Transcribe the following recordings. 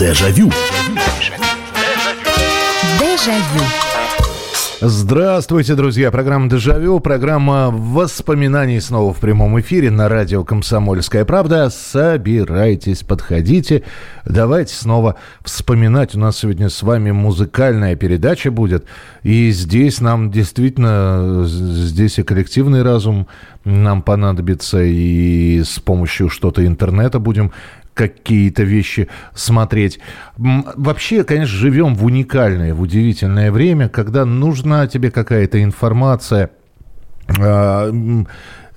Дежавю. Дежавю. Здравствуйте, друзья. Программа «Дежавю», программа воспоминаний снова в прямом эфире на радио «Комсомольская правда». Собирайтесь, подходите. Давайте снова вспоминать. У нас сегодня с вами музыкальная передача будет. И здесь нам действительно, здесь и коллективный разум нам понадобится, и с помощью что-то интернета будем какие-то вещи смотреть. Вообще, конечно, живем в уникальное, в удивительное время, когда нужна тебе какая-то информация, а,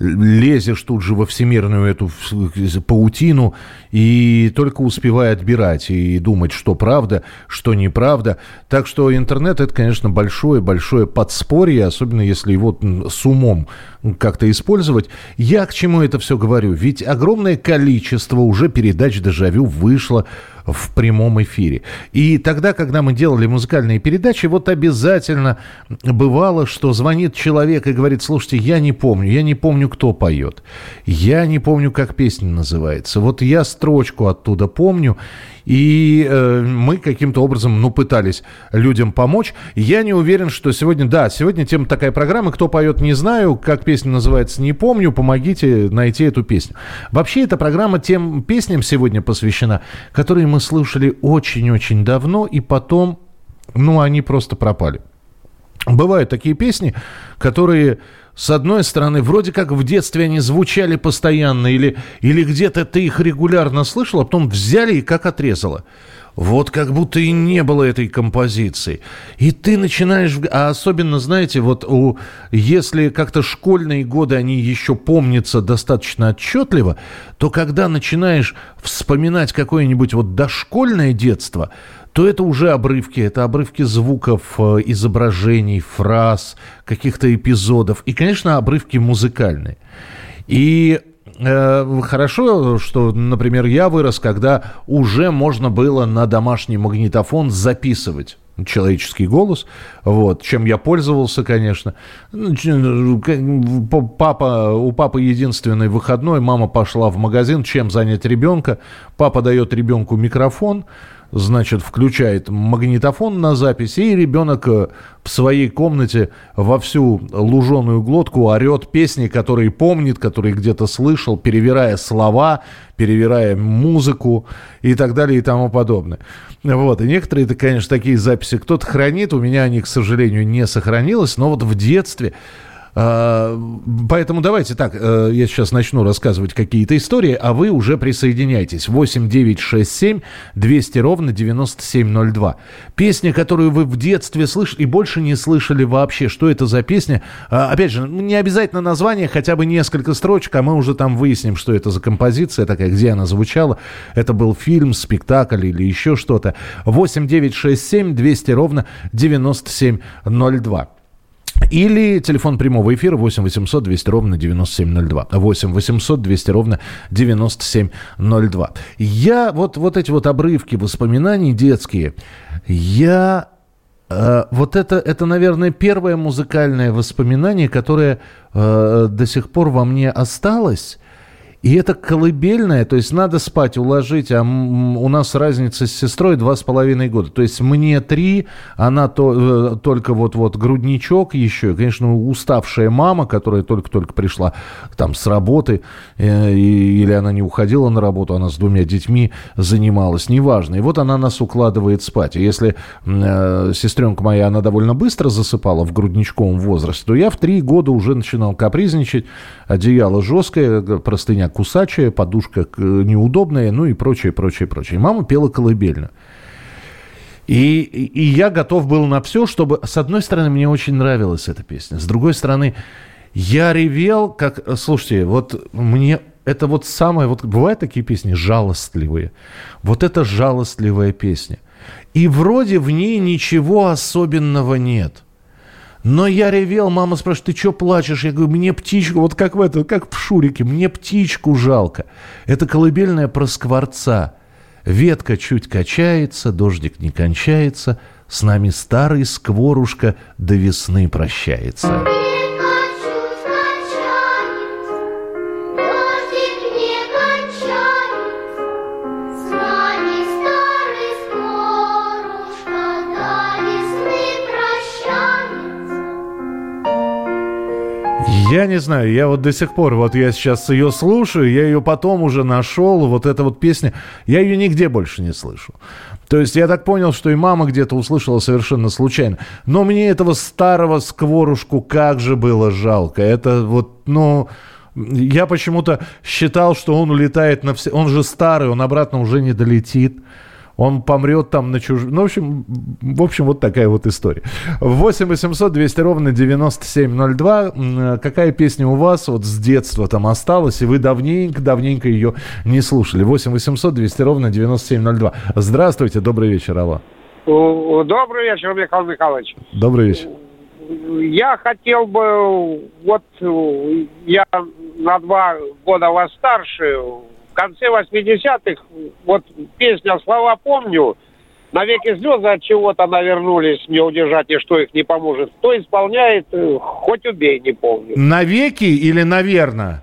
лезешь тут же во всемирную эту паутину и только успевай отбирать и думать, что правда, что неправда. Так что интернет это, конечно, большое-большое подспорье, особенно если его с умом как-то использовать. Я к чему это все говорю? Ведь огромное количество уже передач «Дежавю» вышло в прямом эфире. И тогда, когда мы делали музыкальные передачи, вот обязательно бывало, что звонит человек и говорит, слушайте, я не помню, я не помню, кто поет, я не помню, как песня называется. Вот я строчку оттуда помню, и э, мы каким-то образом, ну, пытались людям помочь. Я не уверен, что сегодня, да, сегодня тема такая программа, кто поет, не знаю, как песня называется, не помню, помогите найти эту песню. Вообще, эта программа тем песням сегодня посвящена, которые мы слушали очень-очень давно, и потом, ну, они просто пропали. Бывают такие песни, которые с одной стороны, вроде как в детстве они звучали постоянно, или, или где-то ты их регулярно слышал, а потом взяли и как отрезало. Вот как будто и не было этой композиции. И ты начинаешь... А особенно, знаете, вот у, если как-то школьные годы, они еще помнятся достаточно отчетливо, то когда начинаешь вспоминать какое-нибудь вот дошкольное детство, то это уже обрывки, это обрывки звуков, э, изображений, фраз, каких-то эпизодов. И, конечно, обрывки музыкальные. И э, хорошо, что, например, я вырос, когда уже можно было на домашний магнитофон записывать человеческий голос, вот, чем я пользовался, конечно. Папа, у папы единственный выходной, мама пошла в магазин, чем занять ребенка, папа дает ребенку микрофон, значит, включает магнитофон на запись, и ребенок э, в своей комнате во всю луженую глотку орет песни, которые помнит, которые где-то слышал, перевирая слова, перевирая музыку и так далее и тому подобное. Вот, и некоторые, это, конечно, такие записи кто-то хранит, у меня они, к сожалению, не сохранилось, но вот в детстве поэтому давайте так, э, я сейчас начну рассказывать какие-то истории, а вы уже присоединяйтесь. 8 9 6 7 200 ровно 9702. Песня, которую вы в детстве слышали и больше не слышали вообще. Что это за песня? А, опять же, ну, не обязательно название, хотя бы несколько строчек, а мы уже там выясним, что это за композиция такая, где она звучала. Это был фильм, спектакль или еще что-то. 8 9 6 7 200 ровно 9702. Или телефон прямого эфира 8 800 200 ровно 9702. 8 800 200 ровно 9702. Я вот, вот эти вот обрывки воспоминаний детские, я... Э, вот это, это, наверное, первое музыкальное воспоминание, которое э, до сих пор во мне осталось. И это колыбельное, то есть надо спать, уложить, а у нас разница с сестрой два с половиной года. То есть мне три, она то, э, только вот-вот грудничок еще, конечно, уставшая мама, которая только-только пришла там с работы, э, или она не уходила на работу, она с двумя детьми занималась, неважно. И вот она нас укладывает спать. И если э, сестренка моя, она довольно быстро засыпала в грудничковом возрасте, то я в три года уже начинал капризничать, одеяло жесткое, простыня кусачая, подушка неудобная, ну и прочее, прочее, прочее. Мама пела колыбельно. И, и я готов был на все, чтобы... С одной стороны, мне очень нравилась эта песня. С другой стороны, я ревел, как... Слушайте, вот мне... Это вот самое... Вот бывают такие песни жалостливые. Вот это жалостливая песня. И вроде в ней ничего особенного нет. Но я ревел, мама спрашивает, ты что плачешь? Я говорю, мне птичку, вот как в это, как в Шурике, мне птичку жалко. Это колыбельная про скворца. Ветка чуть качается, дождик не кончается, с нами старый скворушка до весны прощается. Я не знаю, я вот до сих пор, вот я сейчас ее слушаю, я ее потом уже нашел, вот эта вот песня, я ее нигде больше не слышу. То есть я так понял, что и мама где-то услышала совершенно случайно. Но мне этого старого скворушку как же было жалко. Это вот, ну... Я почему-то считал, что он улетает на все... Он же старый, он обратно уже не долетит он помрет там на чуж... Ну, в общем, в общем, вот такая вот история. 8 800 200 ровно 9702. Какая песня у вас вот с детства там осталась, и вы давненько-давненько ее не слушали? 8 800 200 ровно 9702. Здравствуйте, добрый вечер, Алла. Добрый вечер, Михаил Михайлович. Добрый вечер. Я хотел бы, вот я на два года вас старше, в конце 80-х, вот песня «Слова помню», навеки слезы от чего-то навернулись, не удержать, и что их не поможет. Кто исполняет, э, хоть убей, не помню. Навеки или наверно?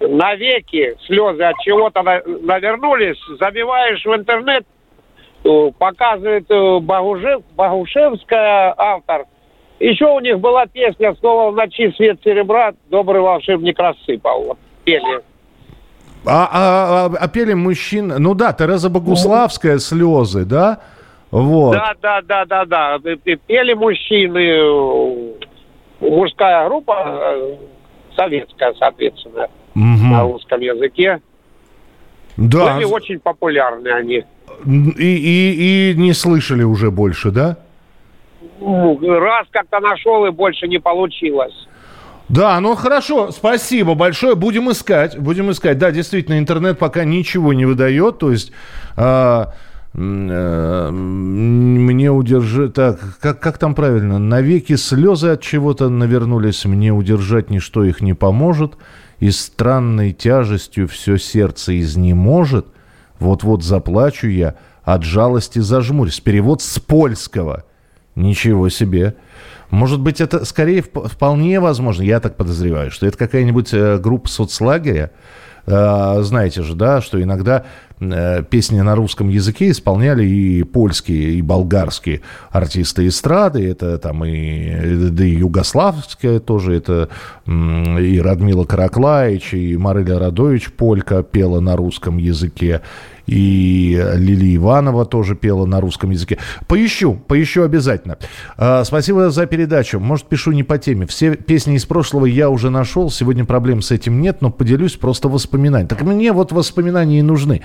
Навеки слезы от чего-то навернулись, забиваешь в интернет, э, показывает э, Богушев, Богушевская автор. Еще у них была песня «Снова в ночи свет серебра, добрый волшебник рассыпал». Пели. А, а, а, а пели мужчин... Ну да, Тереза Богуславская «Слезы», да? Вот. Да, да, да, да, да. Пели мужчины, мужская группа, э, советская, соответственно, угу. на русском языке. Да. Были очень популярны они. И, и, и не слышали уже больше, да? Ну, раз как-то нашел и больше не получилось. Да, ну хорошо, спасибо большое. Будем искать, будем искать. Да, действительно, интернет пока ничего не выдает, то есть... А, э, мне удержать... Так, как, как там правильно? Навеки слезы от чего-то навернулись, мне удержать ничто их не поможет, и странной тяжестью все сердце изнеможет. Вот-вот заплачу я, от жалости зажмурюсь. Перевод с польского. Ничего себе. Может быть, это скорее вполне возможно, я так подозреваю, что это какая-нибудь э, группа соцлагеря, э, знаете же, да, что иногда э, песни на русском языке исполняли и польские, и болгарские артисты эстрады, это там и, да и югославская тоже, это и Радмила Караклаич, и Марыля Радович Полька пела на русском языке, и Лили Иванова тоже пела на русском языке. Поищу, поищу обязательно. А, спасибо за передачу. Может, пишу не по теме. Все песни из прошлого я уже нашел. Сегодня проблем с этим нет, но поделюсь просто воспоминаниями. Так мне вот воспоминания и нужны.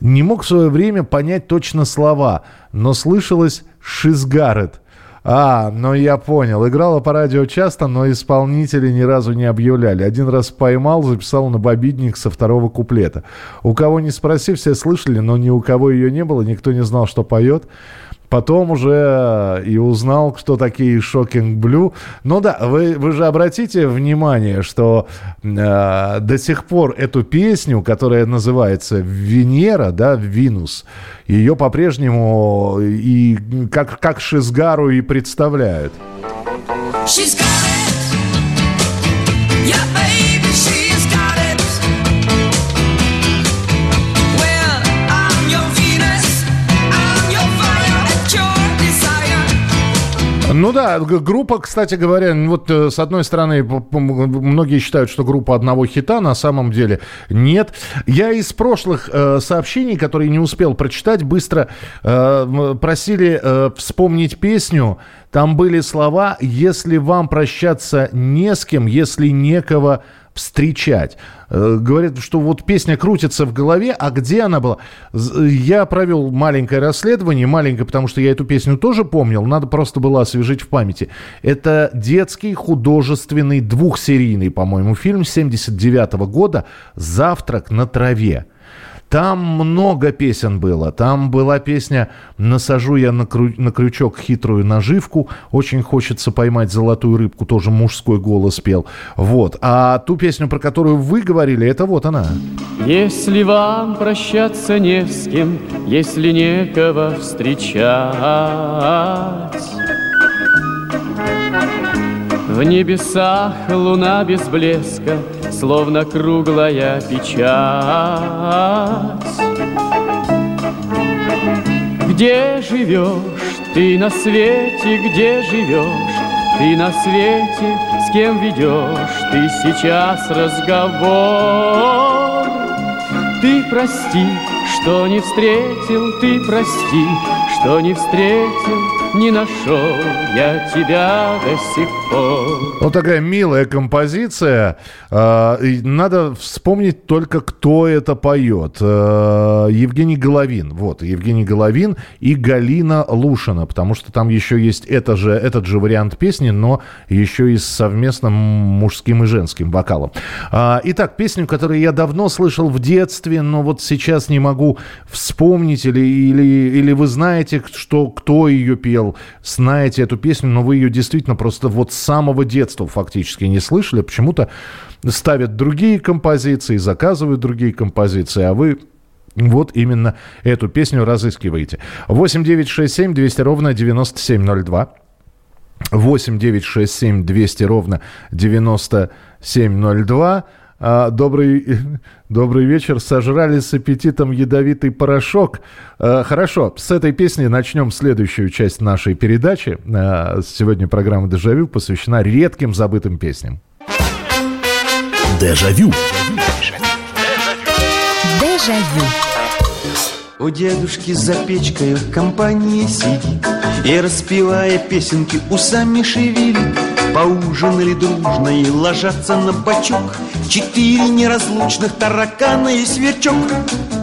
Не мог в свое время понять точно слова, но слышалось «Шизгарет». А, ну я понял. Играла по радио часто, но исполнители ни разу не объявляли. Один раз поймал, записал на бобидник со второго куплета. У кого не спроси, все слышали, но ни у кого ее не было, никто не знал, что поет. Потом уже и узнал, кто такие Шокинг Блю. Ну да, вы, вы же обратите внимание, что э, до сих пор эту песню, которая называется Венера, да, Винус, ее по-прежнему и как, как Шизгару и представляют. She's got Ну да, группа, кстати говоря, вот э, с одной стороны, многие считают, что группа одного хита, на самом деле нет. Я из прошлых э, сообщений, которые не успел прочитать, быстро э, просили э, вспомнить песню. Там были слова «Если вам прощаться не с кем, если некого встречать. Э, говорят, что вот песня крутится в голове, а где она была? Я провел маленькое расследование, маленькое, потому что я эту песню тоже помнил, надо просто было освежить в памяти. Это детский художественный двухсерийный, по-моему, фильм 79 -го года «Завтрак на траве». Там много песен было. Там была песня «Насажу я на, крю... на крючок хитрую наживку». Очень хочется поймать золотую рыбку. Тоже мужской голос пел. Вот. А ту песню, про которую вы говорили, это вот она. Если вам прощаться не с кем, если некого встречать, в небесах луна без блеска, Словно круглая печать. Где живешь ты на свете, где живешь ты на свете, кем ведешь ты сейчас разговор. Ты прости, что не встретил, ты прости, что не встретил не нашел я тебя до сих пор. Вот такая милая композиция. А, надо вспомнить только, кто это поет. А, Евгений Головин. Вот, Евгений Головин и Галина Лушина, потому что там еще есть это же, этот же вариант песни, но еще и с совместным мужским и женским вокалом. А, итак, песню, которую я давно слышал в детстве, но вот сейчас не могу вспомнить, или, или, или вы знаете, что, кто ее пел, пел, знаете эту песню, но вы ее действительно просто вот с самого детства фактически не слышали. Почему-то ставят другие композиции, заказывают другие композиции, а вы вот именно эту песню разыскиваете. 8 9 6 7 200 ровно 9702. 8 9 6 7 200 ровно 9702. А, добрый, добрый вечер. Сожрали с аппетитом ядовитый порошок. А, хорошо, с этой песни начнем следующую часть нашей передачи. А, сегодня программа «Дежавю» посвящена редким забытым песням. Дежавю. Дежавю. У дедушки за печкой в компании сидит И распевая песенки усами шевелит Поужинали дружно и ложатся на бочок. Четыре неразлучных таракана и сверчок.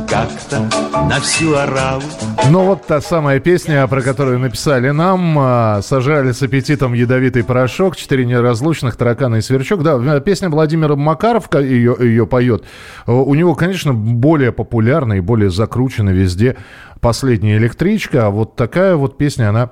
Как-то на всю ораву. Ну вот та самая песня, про которую написали нам а, Сажали с аппетитом ядовитый порошок Четыре неразлучных таракана и сверчок Да, э, песня Владимира Макаров ее, ее поет У него, конечно, более популярная и более закручена везде «Последняя электричка» А вот такая вот песня, она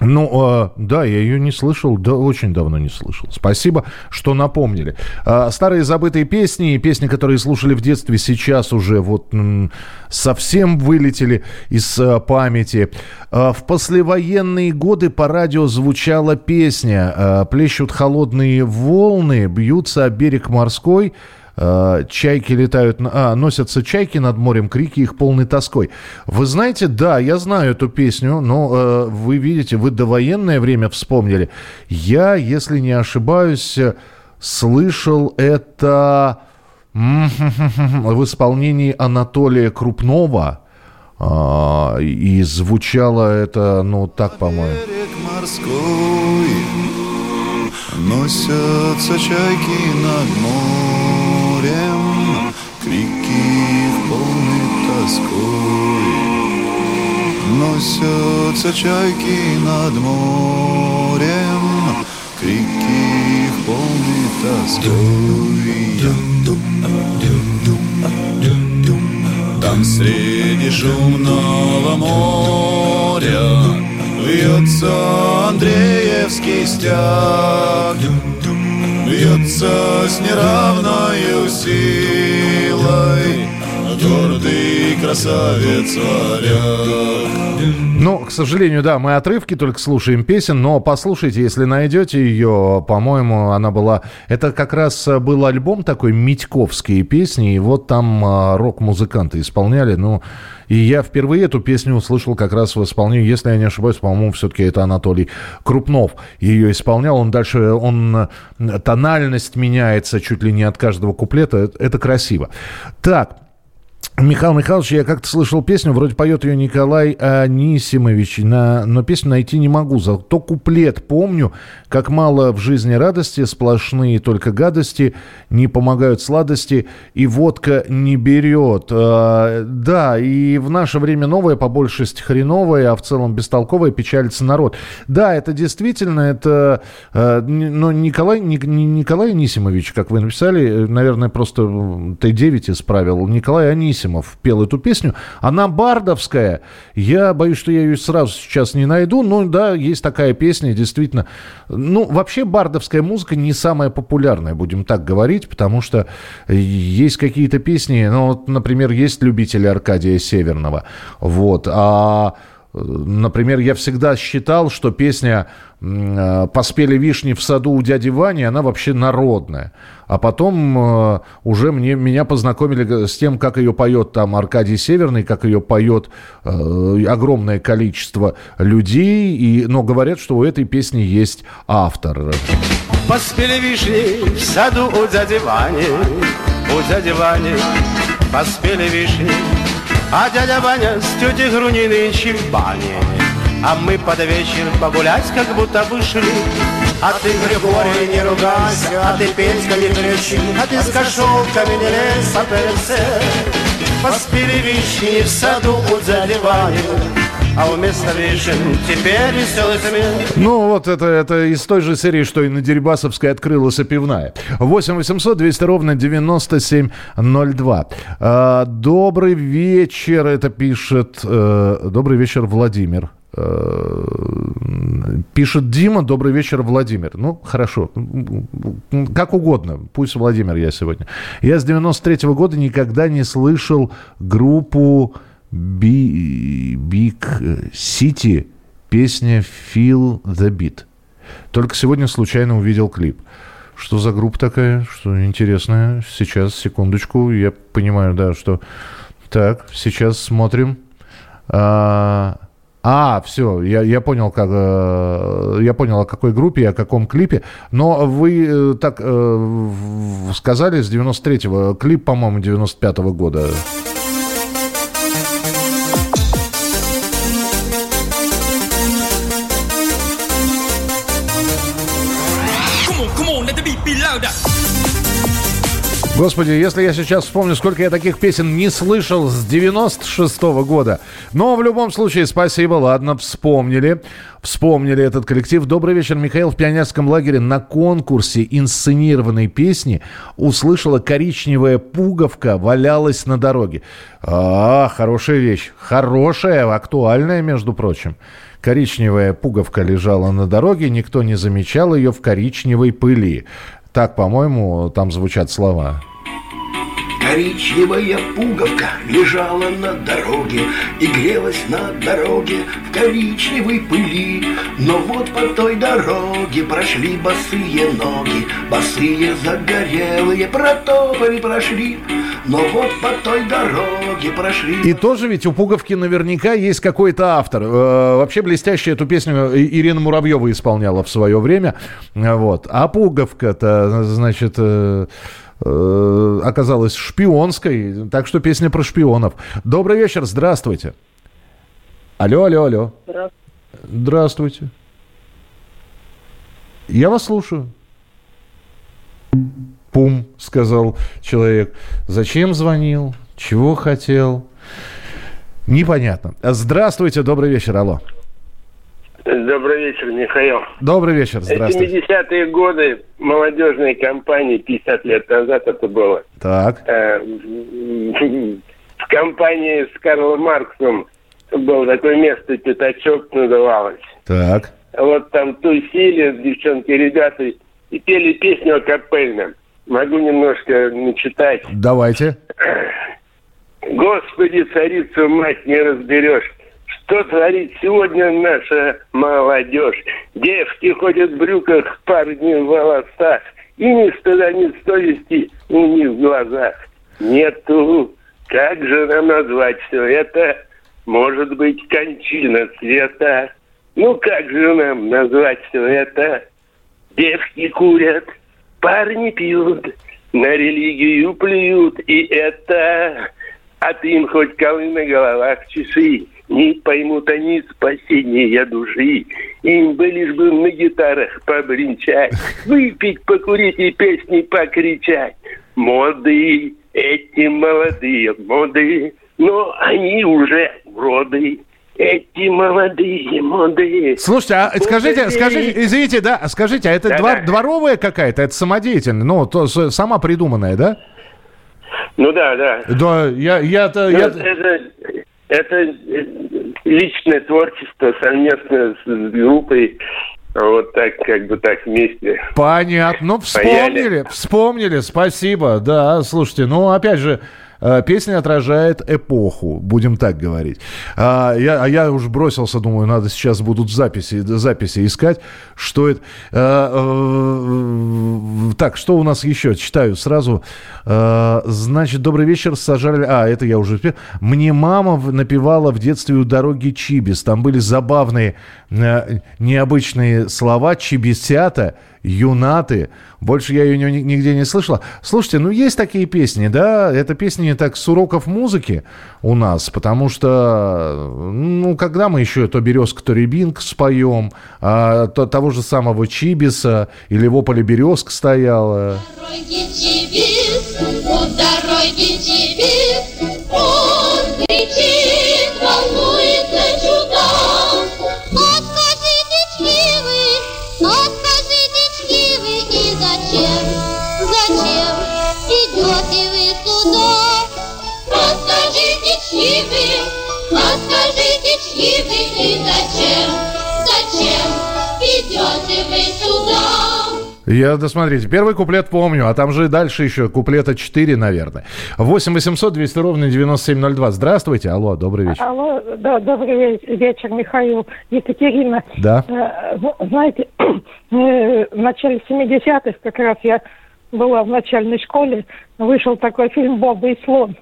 ну, э, да, я ее не слышал, да, очень давно не слышал. Спасибо, что напомнили. Э, старые забытые песни, песни, которые слушали в детстве, сейчас уже вот м, совсем вылетели из э, памяти. Э, в послевоенные годы по радио звучала песня э, «Плещут холодные волны, бьются о берег морской». Э, чайки летают, а, носятся чайки над морем, крики их полны тоской. Вы знаете, да, я знаю эту песню, но э, вы видите, вы довоенное время вспомнили. Я, если не ошибаюсь, слышал это в исполнении Анатолия Крупнова. А, и звучало это, ну, так, по-моему. Носятся чайки над морем морем, крики в полной тоской. Носятся чайки над морем, крики в полной тоской. Там среди шумного моря Вьется Андреевский стяг Бьется с неравною силой. Гордый красавец варяг Ну, к сожалению, да, мы отрывки только слушаем песен, но послушайте, если найдете ее, по-моему, она была... Это как раз был альбом такой «Митьковские песни», и вот там а, рок-музыканты исполняли, ну... И я впервые эту песню услышал как раз в исполнении, если я не ошибаюсь, по-моему, все-таки это Анатолий Крупнов ее исполнял. Он дальше, он тональность меняется чуть ли не от каждого куплета. Это красиво. Так, Михаил Михайлович, я как-то слышал песню, вроде поет ее Николай Анисимович, на, но песню найти не могу. Зато куплет помню, как мало в жизни радости, сплошные только гадости, не помогают сладости, и водка не берет. А, да, и в наше время новое, по большести хреновое, а в целом бестолковое, печалится народ. Да, это действительно, это, а, но Николай, не, Николай Анисимович, как вы написали, наверное, просто Т9 исправил, Николай Анисимович, Герасимов пел эту песню. Она бардовская. Я боюсь, что я ее сразу сейчас не найду. Но да, есть такая песня, действительно. Ну, вообще бардовская музыка не самая популярная, будем так говорить, потому что есть какие-то песни, ну, вот, например, есть любители Аркадия Северного. Вот. А Например, я всегда считал, что песня э, «Поспели вишни в саду у дяди Вани», она вообще народная. А потом э, уже мне, меня познакомили с тем, как ее поет там Аркадий Северный, как ее поет э, огромное количество людей. И, но говорят, что у этой песни есть автор. Поспели вишни в саду у дяди Вани, у дяди Вани поспели вишни. А дядя Ваня с тетей в бане. А мы под вечер погулять, как будто вышли. А ты, Григорий, не ругайся, а ты, Петька, не кричи, а ты с кошелками не лезь по ТРЦ. Поспели вишни в саду у дяди Вани, а. Ну, вот это, это из той же серии, что и на Дерибасовской открылась пивная. 8 800 200 ровно 9702. А, добрый вечер, это пишет... э, добрый вечер, Владимир. Э, Пишет Дима, добрый вечер, Владимир. Ну, хорошо, как угодно, пусть Владимир я сегодня. Я с 93 года никогда не слышал группу Big City, песня Feel the Beat. Только сегодня случайно увидел клип. Что за группа такая? Что интересная? Сейчас, секундочку. Я понимаю, да, что... Так, сейчас смотрим. А, а, все, я, я понял, как, э, я понял, о какой группе, и о каком клипе. Но вы э, так э, сказали с 93-го. Клип, по-моему, 95-го года. Господи, если я сейчас вспомню, сколько я таких песен не слышал с 96-го года. Но в любом случае, спасибо, ладно, вспомнили. Вспомнили этот коллектив. Добрый вечер, Михаил. В пионерском лагере на конкурсе инсценированной песни услышала коричневая пуговка валялась на дороге. А, хорошая вещь. Хорошая, актуальная, между прочим. Коричневая пуговка лежала на дороге, никто не замечал ее в коричневой пыли. Так, по-моему, там звучат слова. Коричневая пуговка лежала на дороге И грелась на дороге в коричневой пыли Но вот по той дороге прошли босые ноги Босые загорелые протопали прошли Но вот по той дороге прошли И тоже ведь у Пуговки наверняка есть какой-то автор. Э, Вообще блестяще эту песню И- Ирина Муравьева исполняла в свое время. Э, Вот. А Пуговка-то, значит, э, оказалась шпионской. Так что песня про шпионов. Добрый вечер, здравствуйте. Алло, алло, алло. Здравствуйте. Я вас слушаю. Пум, сказал человек. Зачем звонил? Чего хотел? Непонятно. Здравствуйте, добрый вечер, алло. Добрый вечер, Михаил. Добрый вечер, здравствуйте. 70-е годы молодежной кампании, 50 лет назад это было. Так, Э, В в компании с Карлом Марксом было такое место, пятачок называлось. так. Вот там тусили девчонки, ребята, и пели песню о капельном. Могу немножко начитать. Давайте. Господи, царицу мать не разберешь. Что творит сегодня наша молодежь? Девки ходят в брюках, парни в волосах. И ни стыда, ни совести у них в глазах. Нету. Как же нам назвать все это? Может быть, кончина света. Ну как же нам назвать все это? Девки курят, парни пьют, на религию плюют, и это... А ты им хоть колы на головах чеши, не поймут они спасения души. Им бы лишь бы на гитарах побренчать, выпить, покурить и песни покричать. Моды, эти молодые моды, но они уже уроды. Эти молодые моды. Слушайте, а скажите, Уходи. скажите, извините, да, скажите, а это Да-да. двор- дворовая какая-то, это самодеятельная, ну, то, сама придуманная, да? Ну да, да. Да, я, Ну, я... это, это э, личное творчество совместно с группой. Вот так, как бы так вместе. Понятно. Ну, вспомнили, вспомнили, спасибо. Да, слушайте, ну, опять же, песня отражает эпоху, будем так говорить. А я, а я уж бросился, думаю, надо сейчас будут записи, записи искать, что это. Э, э, Так, что у нас еще? Читаю сразу. Э, Значит, добрый вечер, сажали... А, это я уже... Мне мама напевала в детстве у дороги Чибис. Там были забавные, э, необычные слова. Чибисята Юнаты. Больше я ее ни- нигде не слышала. Слушайте, ну есть такие песни, да? Это песни так с уроков музыки у нас, потому что, ну, когда мы еще то «Березка», то «Рябинка» споем, а, то, того же самого «Чибиса» или «В поле березка» стояла. дороги чибис, у дороги чибис, и зачем, зачем идете вы сюда? Я, да смотрите, первый куплет помню, а там же дальше еще куплета 4, наверное. 8 800 200 ровно 9702. Здравствуйте. Алло, добрый вечер. Алло, да, добрый ве- вечер, Михаил. Екатерина. Да. Э, Знаете, э, в начале 70-х как раз я была в начальной школе, вышел такой фильм «Боба и слон».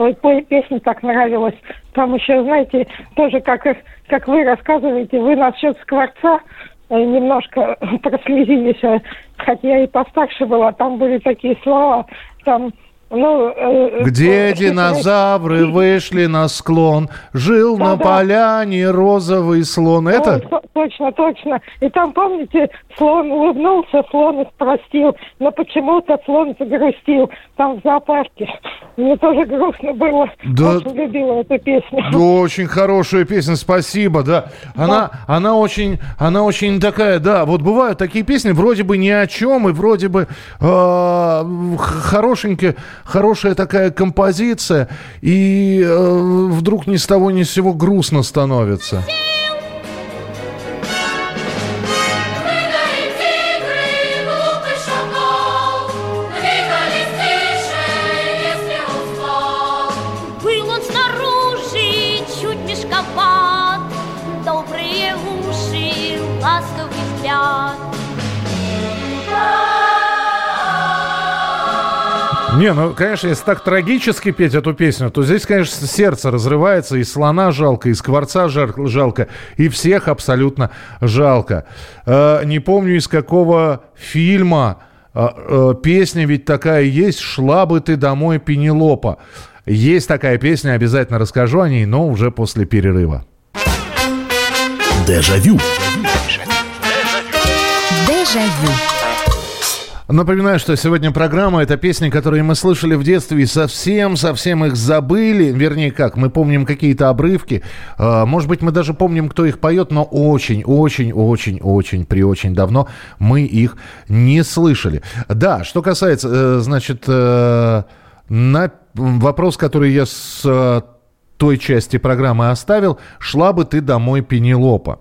По- песня так нравилась. Там еще, знаете, тоже как, как вы рассказываете, вы насчет скворца э, немножко прослезились, э, хотя я и постарше была, там были такие слова, там, ну... э, Где э, динозавры вышли на склон, жил на Да-да. поляне розовый слон. Ой, Это? то- точно, точно. И там, помните, слон улыбнулся, слон их простил, но почему-то слон загрустил там в зоопарке. Мне тоже грустно было. Да. Очень любила эту песню. Да, очень хорошая песня, спасибо, да. Она, она очень, она очень такая, да. Вот бывают такие песни, вроде бы ни о чем, и вроде бы э, х- хорошенькая, хорошая такая композиция, и э, вдруг ни с того ни с сего грустно становится. Не, ну, конечно, если так трагически петь эту песню, то здесь, конечно, сердце разрывается, и слона жалко, и скворца жалко, и всех абсолютно жалко. Э, не помню, из какого фильма э, э, песня ведь такая есть «Шла бы ты домой, Пенелопа». Есть такая песня, обязательно расскажу о ней, но уже после перерыва. Дежавю. Дежавю. Напоминаю, что сегодня программа – это песни, которые мы слышали в детстве и совсем-совсем их забыли. Вернее, как, мы помним какие-то обрывки. Э, Может быть, мы даже помним, кто их поет, но очень-очень-очень-очень, при очень давно мы их не слышали. Да, что касается, э, значит, э, на вопрос, который я с э, той части программы оставил, «Шла бы ты домой, Пенелопа».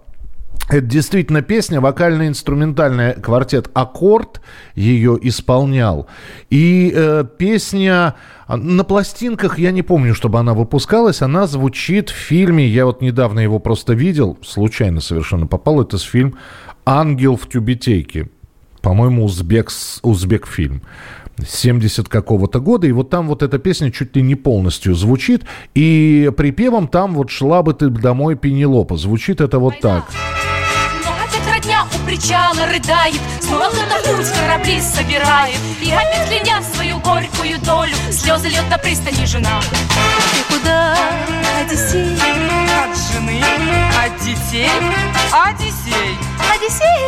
Это действительно песня, вокально-инструментальная квартет «Аккорд» ее исполнял. И э, песня а, на пластинках, я не помню, чтобы она выпускалась, она звучит в фильме, я вот недавно его просто видел, случайно совершенно попал, это с фильм «Ангел в тюбетейке». По-моему, узбек, узбек фильм. 70 какого-то года, и вот там вот эта песня чуть ли не полностью звучит, и припевом там вот «Шла бы ты домой, Пенелопа». Звучит это вот так. Причала рыдает Снова кто-то в путь корабли собирает И опять кляня свою горькую долю Слезы льет на пристани жена Ты куда, Одиссей? От жены, от детей, Одиссей. Одиссей,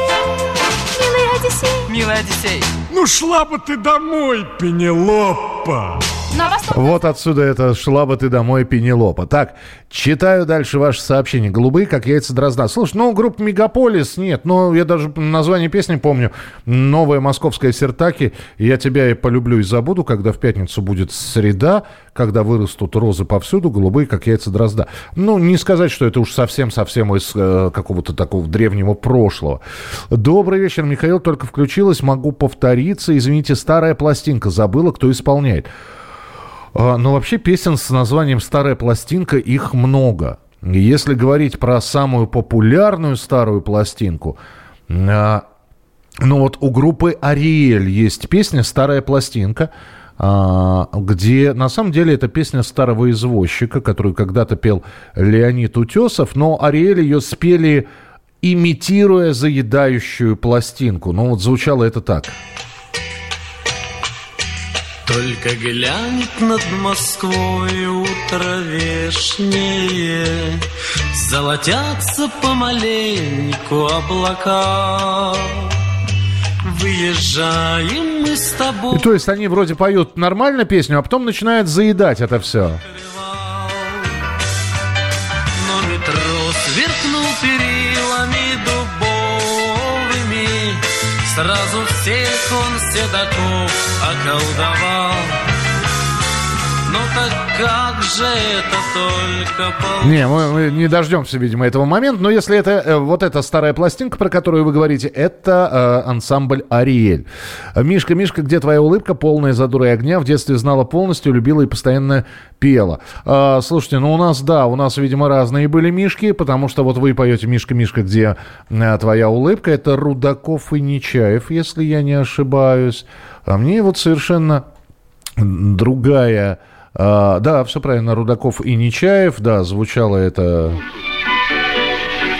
милый Одиссей Милый Одиссей. Ну шла бы ты домой, Пенелопа. На восток Вот отсюда это «Шла бы ты домой, Пенелопа». Так, читаю дальше ваше сообщение. «Голубые, как яйца дрозда». Слушай, ну, группа «Мегаполис» нет, но я даже название песни помню. «Новая московская сертаки». Я тебя и полюблю и забуду, когда в пятницу будет среда, когда вырастут розы повсюду, голубые, как яйца дрозда. Ну, не сказать, что это уж совсем-совсем из э, какого-то такого древнего прошлого. Добрый вечер, Михаил, только включилась, могу повториться. Извините, старая пластинка, забыла, кто исполняет. А, Но вообще песен с названием «Старая пластинка» их много. Если говорить про самую популярную старую пластинку, а, ну вот у группы «Ариэль» есть песня «Старая пластинка», а, где на самом деле это песня старого извозчика, которую когда-то пел Леонид Утесов, но Ариэль ее спели имитируя заедающую пластинку. Ну вот звучало это так. Только глянет над Москвой утро вешнее, Золотятся помаленьку облака. Выезжаем мы с тобой. И то есть они вроде поют нормально песню, а потом начинают заедать это все. Но метро сверкнул Сразу всех он седаков околдовал. Не, мы, мы не дождемся, видимо, этого момента. Но если это э, вот эта старая пластинка, про которую вы говорите, это э, ансамбль «Ариэль». Мишка, Мишка, где твоя улыбка, полная задора и огня? В детстве знала полностью, любила и постоянно пела. Э, слушайте, ну у нас, да, у нас, видимо, разные были Мишки, потому что вот вы поете «Мишка, Мишка, где э, твоя улыбка?» Это Рудаков и Нечаев, если я не ошибаюсь. А мне вот совершенно другая... А, да, все правильно, Рудаков и Нечаев, да, звучало это...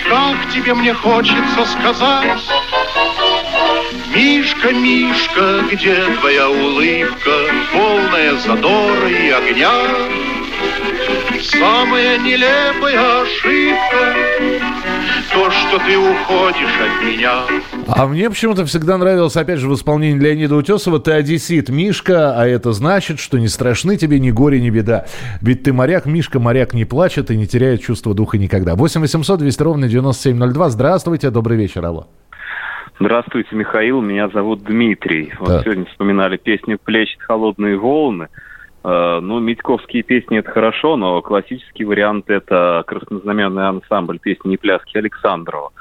Как тебе мне хочется сказать, Мишка, Мишка, где твоя улыбка, полная задора и огня? Самая нелепая ошибка, то, что ты уходишь от меня. А мне почему-то всегда нравилось, опять же, в исполнении Леонида Утесова «Ты одессит, Мишка, а это значит, что не страшны тебе ни горе, ни беда. Ведь ты моряк, Мишка, моряк не плачет и не теряет чувство духа никогда». 8 800 200 ровно 9702. Здравствуйте, добрый вечер, алло. Здравствуйте, Михаил. Меня зовут Дмитрий. Вот Да. сегодня вспоминали песню «Плещет холодные волны». Э, ну, Митьковские песни это хорошо, но классический вариант это краснознаменный ансамбль песни и пляски Александрова.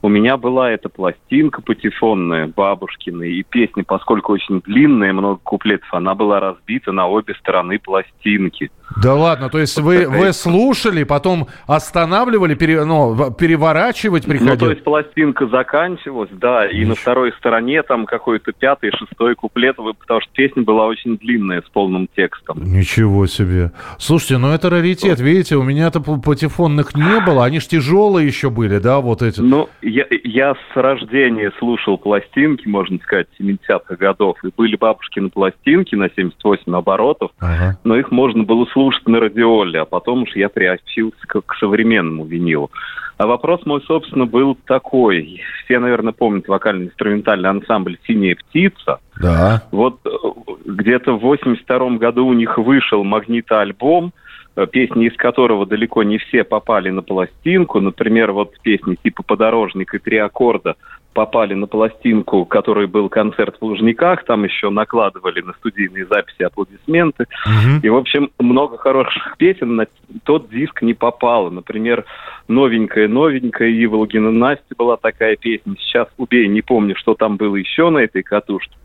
У меня была эта пластинка патефонная, бабушкина, и песня, поскольку очень длинная, много куплетов, она была разбита на обе стороны пластинки. Да ладно, то есть вы, вы слушали, потом останавливали, пере- ну, переворачивать Ну, то приходилось? есть пластинка заканчивалась, да, и на второй стороне там какой-то пятый, шестой куплет, потому что песня была очень длинная, с полным текстом. Ничего себе. Слушайте, ну это раритет, видите, у меня-то патефонных не было, они ж тяжелые еще были, да, вот эти. Ну, я, я с рождения слушал пластинки, можно сказать, 70-х годов, и были бабушкины пластинки на 78 оборотов, Ага. но их можно было слушать на радиоле, а потом уж я приобщился к, к современному винилу. А вопрос мой, собственно, был такой. Все, наверное, помнят вокально-инструментальный ансамбль «Синяя птица». Да. Вот э, где-то в 82 году у них вышел магнитоальбом, э, песни из которого далеко не все попали на пластинку. Например, вот песни типа «Подорожник» и «Три аккорда» попали на пластинку, который был концерт в Лужниках, там еще накладывали на студийные записи аплодисменты. И, в общем, много хороших песен на тот диск не попало. Например, «Новенькая-новенькая» Иволгина Настя была такая песня. Сейчас убей, не помню, что там было еще на этой катушке.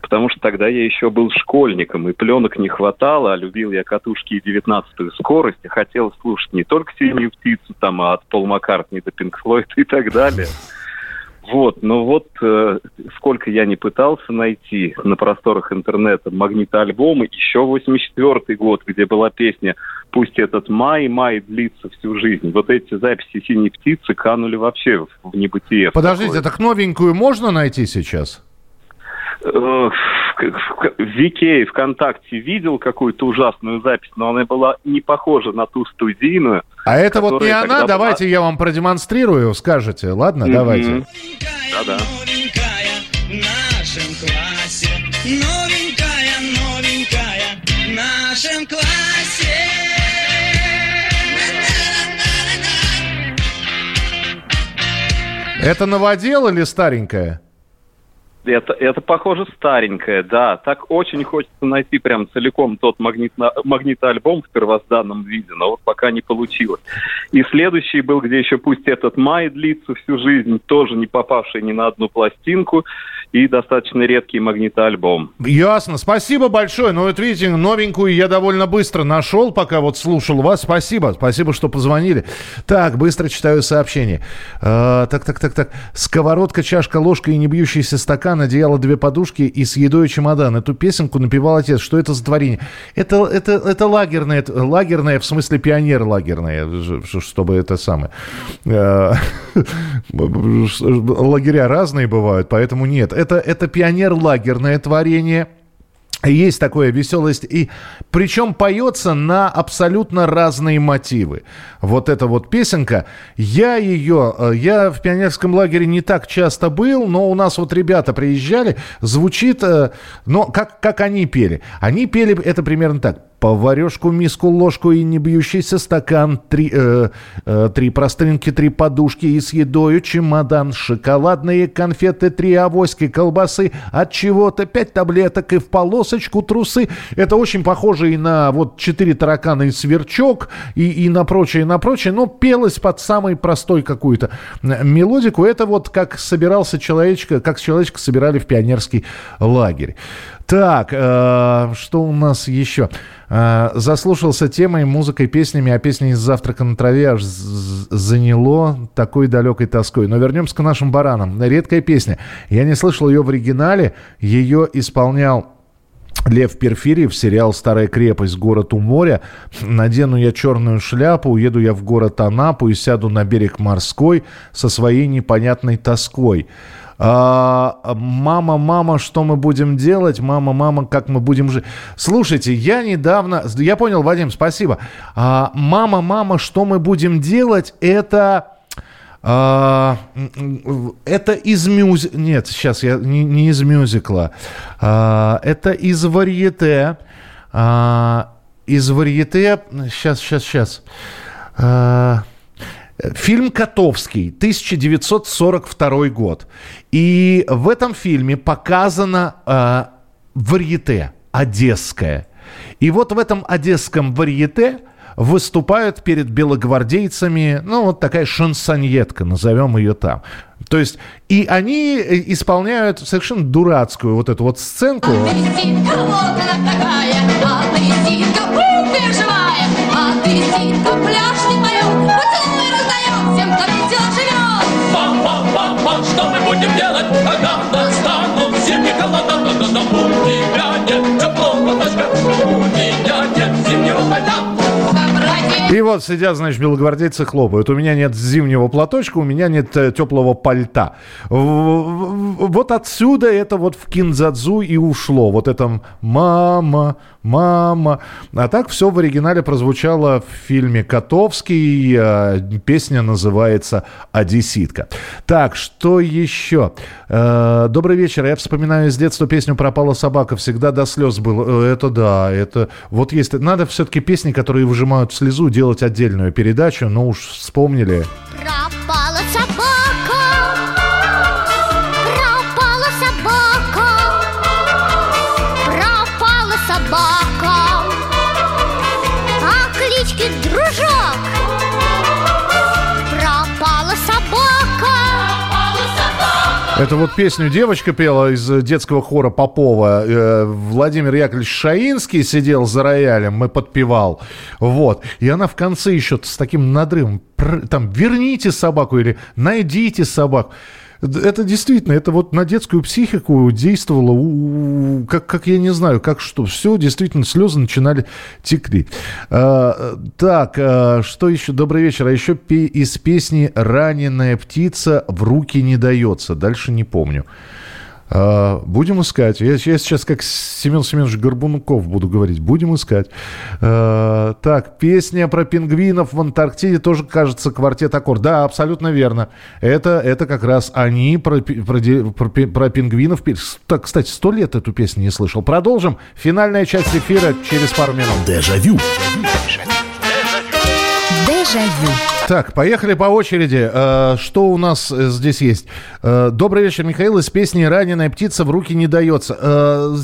Потому что тогда я еще был школьником, и пленок не хватало, а любил я катушки и 19-ю скорость, и хотел слушать не только «Синюю птицу», там, а от Пол Маккартни до Пинк Флойд и так далее. Вот, но вот э, сколько я не пытался найти на просторах интернета магнитоальбомы, еще 84 год, где была песня «Пусть этот май, май длится всю жизнь». Вот эти записи «Синей птицы» канули вообще в, в небытие. Подождите, так новенькую можно найти сейчас? Э, в, в- ВКонтакте видел какую-то ужасную запись, но она была не похожа на ту студийную. А это вот не она, тогда давайте я вам продемонстрирую, скажете, ладно, Мгм. давайте. Да-да. в нашем классе. Новенькая, новенькая в нашем классе. Это новодел или старенькая? Это, это, похоже, старенькая, да. Так очень хочется найти прям целиком тот магнитно, магнитоальбом в первозданном виде, но вот пока не получилось. И следующий был, где еще пусть этот май длится всю жизнь, тоже не попавший ни на одну пластинку, и достаточно редкий магнитоальбом. Ясно, спасибо большое. Ну, вот видите, новенькую я довольно быстро нашел, пока вот слушал вас. Спасибо, спасибо, что позвонили. Так, быстро читаю сообщение. А, так, так, так, так. Сковородка, чашка, ложка и не бьющийся стакан одеяло, две подушки и с едой чемодан. Эту песенку напевал отец. Что это за творение? Это, это, это лагерное, лагерное, в смысле пионер лагерное, чтобы это самое. Э, Лагеря разные бывают, поэтому нет. Это, это пионер лагерное творение. Есть такое веселость. И причем поется на абсолютно разные мотивы. Вот эта вот песенка. Я ее... э, Я в пионерском лагере не так часто был, но у нас вот ребята приезжали. Звучит... э, Но как, как они пели? Они пели это примерно так. Поварешку, миску, ложку и не бьющийся стакан, три, э, э, три простынки, три подушки и с едою чемодан, шоколадные конфеты, три авоськи, колбасы, от чего-то пять таблеток и в полосочку трусы. Это очень похоже и на вот четыре таракана и сверчок, и, и на прочее, и на прочее, но пелось под самой простой какую-то э, мелодику. Это вот как собирался человечка, как человечка собирали в пионерский лагерь. Так, э, что у нас еще? Э, заслушался темой, музыкой, песнями, а песни из «Завтрака на траве» аж заняло такой далекой тоской. Но вернемся к нашим баранам. Редкая песня. Я не слышал ее в оригинале. Ее исполнял Лев Перфирьев, сериал «Старая крепость. Город у моря». Надену я черную шляпу, уеду я в город Анапу и сяду на берег морской со своей непонятной тоской. А, мама, мама, что мы будем делать? Мама, мама, как мы будем жить? Слушайте, я недавно... Я понял, Вадим, спасибо. А, мама, мама, что мы будем делать? Это... А, это из мюзикла. Нет, сейчас я не, не из мюзикла. Это из варьете. Из варьете. Сейчас, сейчас, сейчас. Фильм «Котовский», 1942 год. И в этом фильме показано э, варьете одесское. И вот в этом одесском варьете выступают перед белогвардейцами, ну, вот такая шансоньетка, назовем ее там. То есть, и они э, исполняют совершенно дурацкую вот эту вот сценку. Ситка, вот она такая, а а поет, будем делать, когда настанут зимние холода? Да-да-да, у меня нет теплого платочка, у меня нет зимнего пальта. И вот сидят, значит, белогвардейцы хлопают. У меня нет зимнего платочка, у меня нет э, теплого пальта. Вот отсюда это вот в кинзадзу и ушло. Вот это «мама, мама». А так все в оригинале прозвучало в фильме «Котовский». э, Песня называется «Одесситка». Так, что еще? Э, Добрый вечер. Я вспоминаю с детства песню «Пропала собака». Всегда до слез было. Э, Это да, это... Вот есть... Надо все-таки песни, которые выжимают слезу, делать отдельную передачу. Но уж вспомнили. Пропала Это вот песню девочка пела из э, детского хора Попова. Э, Владимир Яковлевич Шаинский сидел за роялем и подпевал. Вот. И она в конце еще с таким надрывом там «верните собаку» или «найдите собаку». Это действительно, это вот на детскую психику действовало, как, как я не знаю, как что. Все, действительно, слезы начинали текли. А, так, а, что еще? Добрый вечер. А еще пе- из песни «Раненая птица в руки не дается». Дальше не помню. А, будем искать. Я, я сейчас как Семен Семенович Горбунков буду говорить. Будем искать. А, так, песня про пингвинов в Антарктиде тоже, кажется, квартет аккорд. Да, абсолютно верно. Это, это как раз они про, про, про про пингвинов. пи- Так, кстати, сто лет эту песню не слышал. Продолжим. Финальная часть эфира через пару минут. Дежавю. Дежавю. Так, поехали по очереди. Э, Что у нас э, здесь есть? Э, Добрый вечер, Михаил. Из песни «Раненая птица в руки не дается».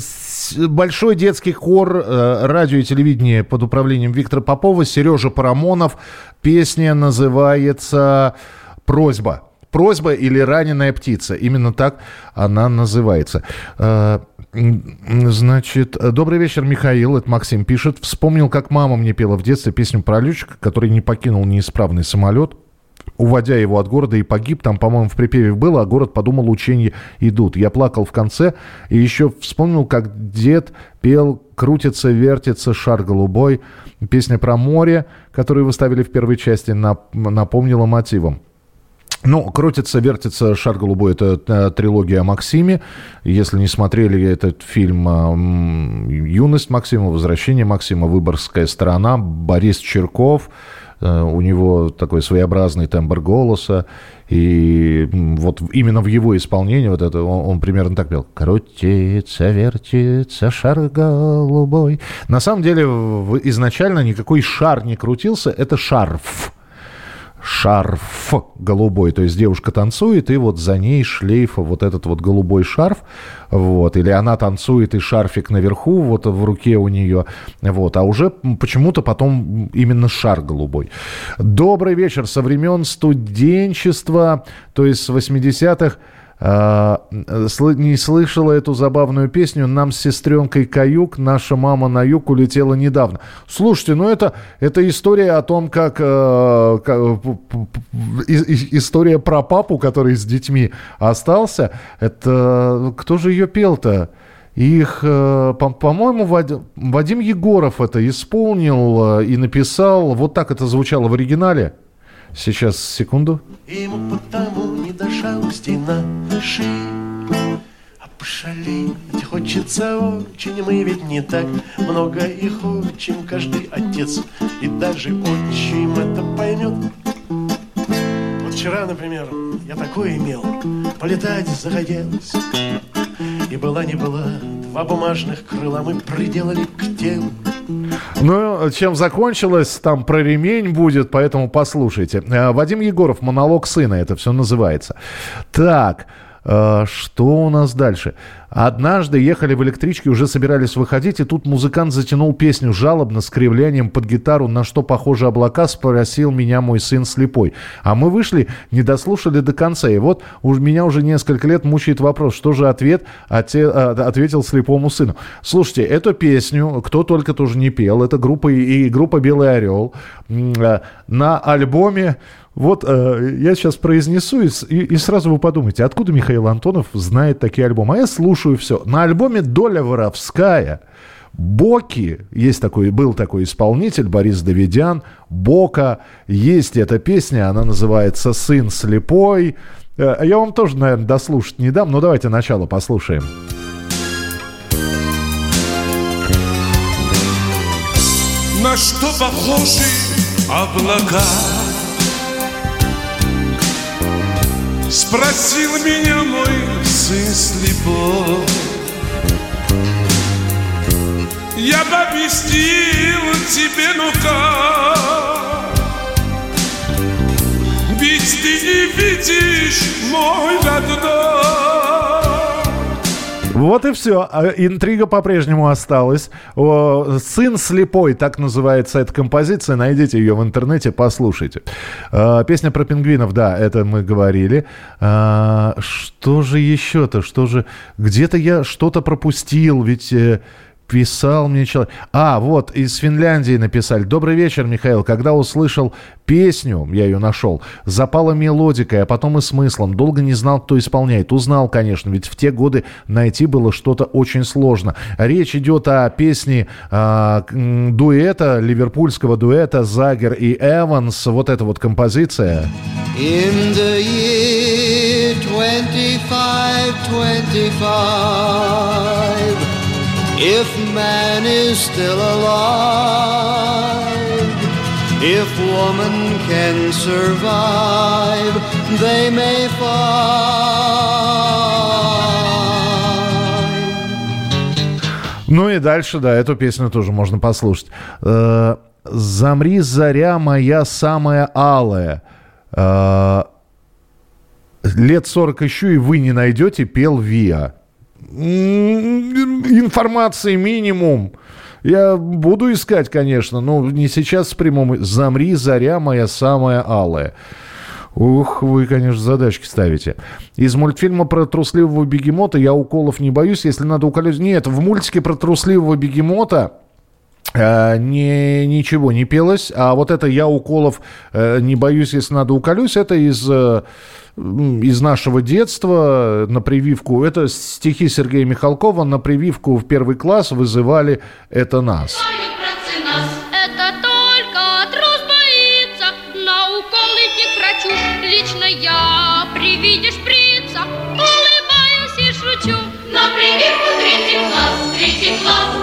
Большой детский хор радио и телевидения под управлением Виктора Попова, Сережа Парамонов. Песня называется «Просьба». Просьба или раненая птица. Именно так она называется. Значит, э, добрый вечер, Михаил. Это Максим пишет. Вспомнил, как мама мне пела в детстве песню про летчика, который не покинул неисправный самолет. уводя его от города и погиб. Там, по-моему, в припеве было, а город подумал, учения идут. Я плакал в конце и еще вспомнил, как дед пел «Крутится, вертится, шар голубой». Песня про море, которую вы ставили в первой части, нап- напомнила мотивом. Ну, крутится, вертится шар голубой. Это э, трилогия о Максиме. Если не смотрели этот фильм э, «Юность Максима», «Возвращение Максима», «Выборгская сторона», Борис Черков. Э, У него такой своеобразный тембр голоса. И вот именно в его исполнении вот это он, он примерно так пел. Крутится, вертится шар голубой. На самом деле изначально никакой шар не крутился. Это шарф шарф голубой, то есть девушка танцует, и вот за ней шлейф вот этот вот голубой шарф, вот, или она танцует, и шарфик наверху, вот в руке у нее, вот, а уже почему-то потом именно шар голубой. Добрый вечер, со времен студенчества, то есть с 80-х, а, сл- не слышала эту забавную песню. Нам с сестренкой Каюк, наша мама на юг улетела недавно. Слушайте, ну это, это история о том, как, э, как- история про папу, который с детьми остался. Это кто же ее пел-то? Их, э, по- по-моему, Вад- Вадим Егоров это исполнил э, и написал. Вот так это звучало в оригинале. Сейчас, секунду. Ему потому до жалости нашей А пошалить хочется очень Мы ведь не так много их учим. Каждый отец и даже отчим это поймет. Вот вчера, например, я такое имел. Полетать захотелось И была не была. Два бумажных крыла мы приделали к телу Ну, чем закончилось, там про ремень будет, поэтому послушайте. Э, Вадим Егоров, монолог сына, это все называется. Так, э, что у нас дальше? Однажды ехали в электричке, уже собирались выходить, и тут музыкант затянул песню жалобно, с кривлянием под гитару, на что похожи облака, спросил меня мой сын слепой. А мы вышли, не дослушали до конца, и вот уж меня уже несколько лет мучает вопрос, что же ответ оте- а, ответил слепому сыну. Слушайте, эту песню кто только тоже не пел, это группа и, группа «Белый орел» э, на альбоме вот э, я сейчас произнесу, и, и- сразу вы подумаете, откуда Михаил Антонов знает такие альбомы? А я слушаю все. На альбоме «Доля воровская» Боки, есть такой, был такой исполнитель, Борис Давидян, Бока, есть эта песня, она называется «Сын слепой». Э, Я вам тоже, наверное, дослушать не дам, но давайте начало послушаем. На что похожи облака? Спросил меня мой сын слепой. Я бы объяснил тебе, ну как? Ведь ты не видишь мой родной. Вот и все. А Интрига по-прежнему осталась. Сын слепой, так называется эта композиция. Найдите ее в интернете, послушайте. А, Песня про пингвинов, да, это мы говорили. А, Что же еще-то? Что же... Где-то я что-то пропустил, ведь... э, Писал мне человек. А, вот, из Финляндии написали. Добрый вечер, Михаил. Когда услышал песню, я ее нашел, запала мелодикой, а потом и смыслом. Долго не знал, кто исполняет. Узнал, конечно, ведь в те годы найти было что-то очень сложно. Речь идет о песне м, дуэта, ливерпульского дуэта Загер и Эванс. Вот эта вот композиция. In the year 2525, if man is still alive, if woman can survive, they may find. Ну и дальше, да, эту песню тоже можно послушать. Э, «Замри, заря моя самая алая». Э, Лет 40 еще и вы не найдете, пел Виа. Информации минимум. Я буду искать, конечно, но не сейчас с прямом. «Замри, заря моя самая алая». Ух, вы, конечно, задачки ставите. Из мультфильма про трусливого бегемота я уколов не боюсь, если надо уколоть. Нет, в мультике про трусливого бегемота э, не, ничего не пелось. А вот это «Я уколов э, не боюсь, если надо уколюсь» это из, э, из нашего детства на прививку. Это стихи Сергея Михалкова. На прививку в первый класс вызывали «Это нас». Это только улыбаюсь и шучу. На прививку третий класс, третий класс,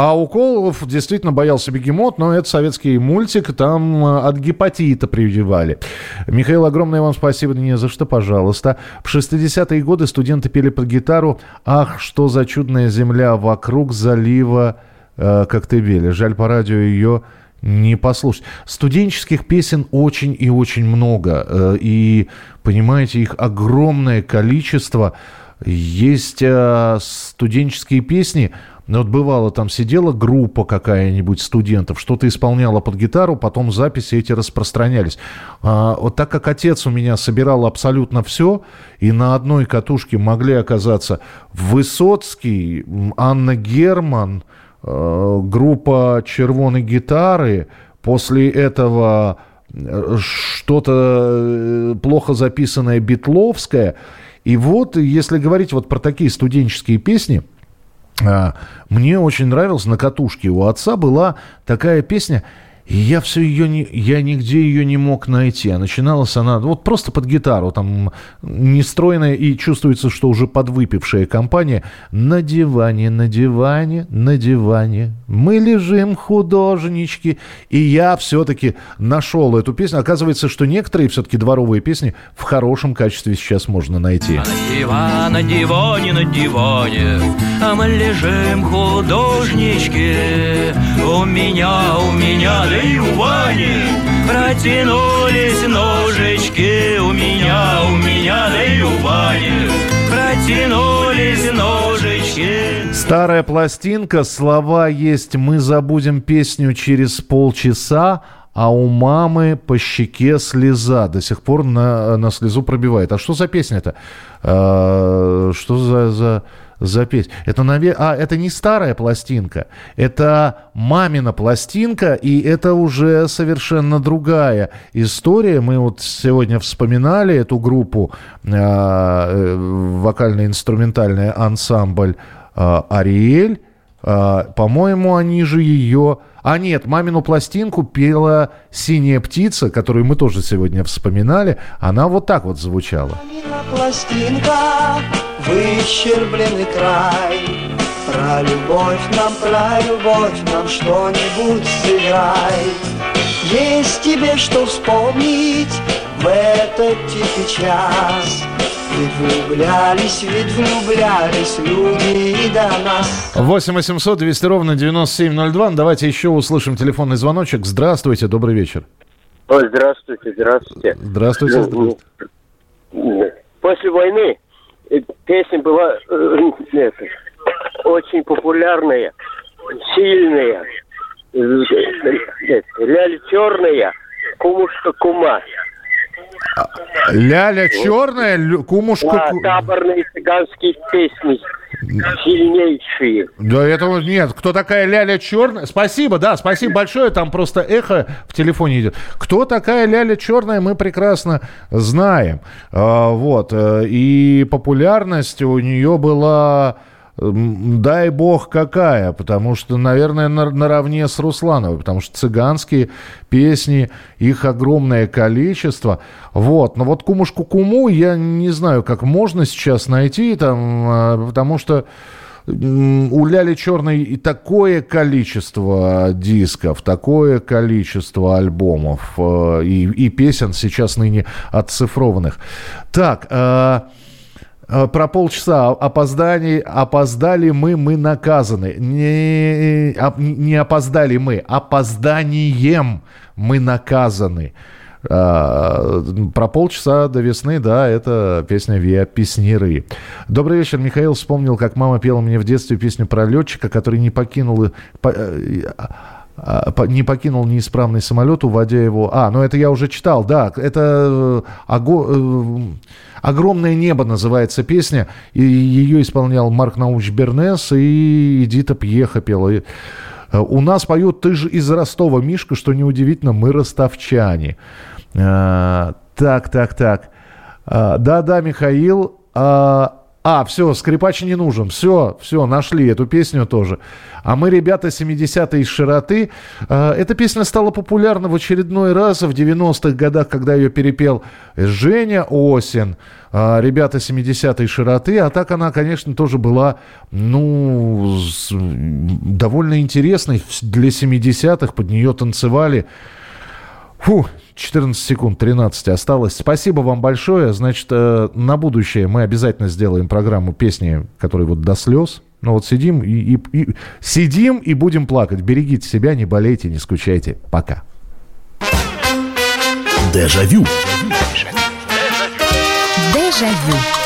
А уколов действительно боялся бегемот, но это советский мультик, там э, от гепатита прививали. Михаил, огромное вам спасибо, не за что, пожалуйста. В 60-е годы студенты пели под гитару «Ах, что за чудная земля вокруг залива э, Коктебеля». Жаль, по радио ее не послушать. Студенческих песен очень и очень много. э, И, понимаете, их огромное количество. Есть э, студенческие песни, ну, вот бывало, там сидела группа какая-нибудь студентов, что-то исполняла под гитару, потом записи эти распространялись. А, вот так как отец у меня собирал абсолютно все, и на одной катушке могли оказаться Высоцкий, Анна Герман, э, группа «Червоной гитары», после этого э, что-то э, плохо записанное битловское. И вот, если говорить вот про такие студенческие песни, мне очень нравилось на катушке у отца была такая песня, и я все ее не, я нигде ее не мог найти. А начиналась она вот просто под гитару, там нестройная и чувствуется, что уже подвыпившая компания. На диване, на диване, на диване мы лежим художнички. И я все-таки нашел эту песню. Оказывается, что некоторые все-таки дворовые песни в хорошем качестве сейчас можно найти. Диван, на диване, на диване, а мы лежим художнички. У меня, у меня, и у Вани протянулись ножички. У меня, у меня, да и у Вани протянулись ножички. Старая пластинка, слова есть «Мы забудем песню через полчаса», а у мамы по щеке слеза. До сих пор на, на слезу пробивает. А что за песня-то? А, что за, за, за песня? Это, наве... а, это не старая пластинка. Это мамина пластинка, и это уже совершенно другая история. Мы вот сегодня вспоминали эту группу, а, э, вокально-инструментальный ансамбль а, «Ариэль». А, по-моему, они же ее... А нет, мамину пластинку пела «Синяя птица», которую мы тоже сегодня вспоминали. Она вот так вот звучала. пластинка, выщербленный край. Про любовь нам, про любовь нам что-нибудь сыграй. Есть тебе что вспомнить в этот тихий час. Ведь влюблялись, ведь влюблялись люди и до нас. 8 800 200 ровно 9702. Давайте еще услышим телефонный звоночек. Здравствуйте, добрый вечер. Ой, здравствуйте, здравствуйте. Здравствуйте. Ну, После войны песня была э, это, очень популярная, сильная, э, э, ляли черная, кумушка кума. Ляля черная, лю- кумушка... Да, таборные цыганские песни, сильнейшие. Да этого нет. Кто такая Ляля Черная? Спасибо, да, спасибо большое. Там просто эхо в телефоне идет. Кто такая Ляля Черная, мы прекрасно знаем. А, вот. э, И популярность у нее была дай бог какая, потому что, наверное, на- наравне с Руслановой, потому что цыганские песни, их огромное количество. Вот, но вот кумушку куму я не знаю, как можно сейчас найти там, а, потому что у Ляли Черной и такое количество дисков, такое количество альбомов э, и, и песен сейчас ныне отцифрованных. Так, Э, Про полчаса опозданий, опоздали мы, мы наказаны. Не, не опоздали мы, опозданием мы наказаны. А, Про полчаса до весны, да, это песня Виа Песниры. Добрый вечер, Михаил. Вспомнил, как мама пела мне в детстве песню про летчика, который не покинул... э, а, не покинул неисправный самолет, уводя его... А, ну это я уже читал, да. Это э, ого- э, «Огромное небо» называется песня. И ее исполнял Марк Науч Бернес и Эдита Пьеха пела. Э, У нас поют «Ты же из Ростова, Мишка», что неудивительно, мы ростовчане. А, Так, так, так. Да-да, Михаил. А, а, все, скрипач не нужен. Все, все, нашли эту песню тоже. А мы, ребята, 70-е из широты. А, Эта песня стала популярна в очередной раз в 90-х годах, когда ее перепел Женя Осин. А, Ребята 70-й широты. А так она, конечно, тоже была, ну, довольно интересной для 70-х. Под нее танцевали. Фу, 14 секунд, 13 осталось. Спасибо вам большое. Значит, э, на будущее мы обязательно сделаем программу песни, которые вот до слез. Ну вот сидим и, и- и- сидим и будем плакать. Берегите себя, не болейте, не скучайте. Пока. Дежавю. Дежавю.